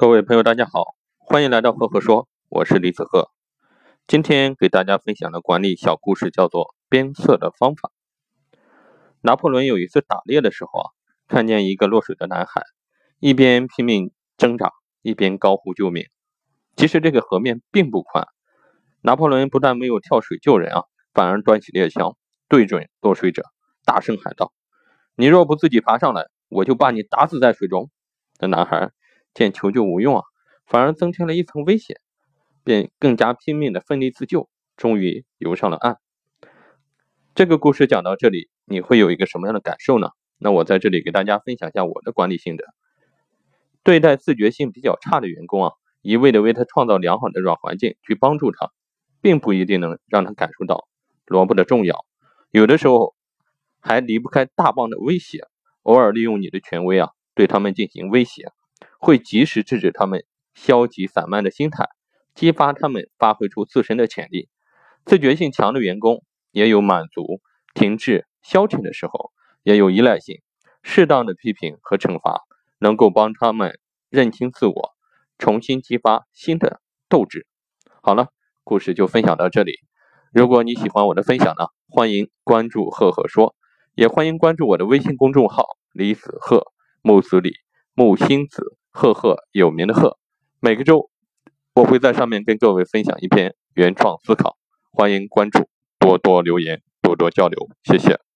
各位朋友，大家好，欢迎来到赫赫说，我是李子赫。今天给大家分享的管理小故事叫做鞭策的方法。拿破仑有一次打猎的时候啊，看见一个落水的男孩，一边拼命挣扎，一边高呼救命。其实这个河面并不宽，拿破仑不但没有跳水救人啊，反而端起猎枪对准落水者，大声喊道：“你若不自己爬上来，我就把你打死在水中。”那男孩。见求救无用啊，反而增添了一层危险，便更加拼命的奋力自救，终于游上了岸。这个故事讲到这里，你会有一个什么样的感受呢？那我在这里给大家分享一下我的管理心得：对待自觉性比较差的员工啊，一味的为他创造良好的软环境去帮助他，并不一定能让他感受到萝卜的重要，有的时候还离不开大棒的威胁，偶尔利用你的权威啊，对他们进行威胁。会及时制止他们消极散漫的心态，激发他们发挥出自身的潜力。自觉性强的员工也有满足、停滞、消沉的时候，也有依赖性。适当的批评和惩罚能够帮他们认清自我，重新激发新的斗志。好了，故事就分享到这里。如果你喜欢我的分享呢，欢迎关注赫赫说，也欢迎关注我的微信公众号李子赫木子李木星子。赫赫有名的赫，每个周我会在上面跟各位分享一篇原创思考，欢迎关注，多多留言，多多交流，谢谢。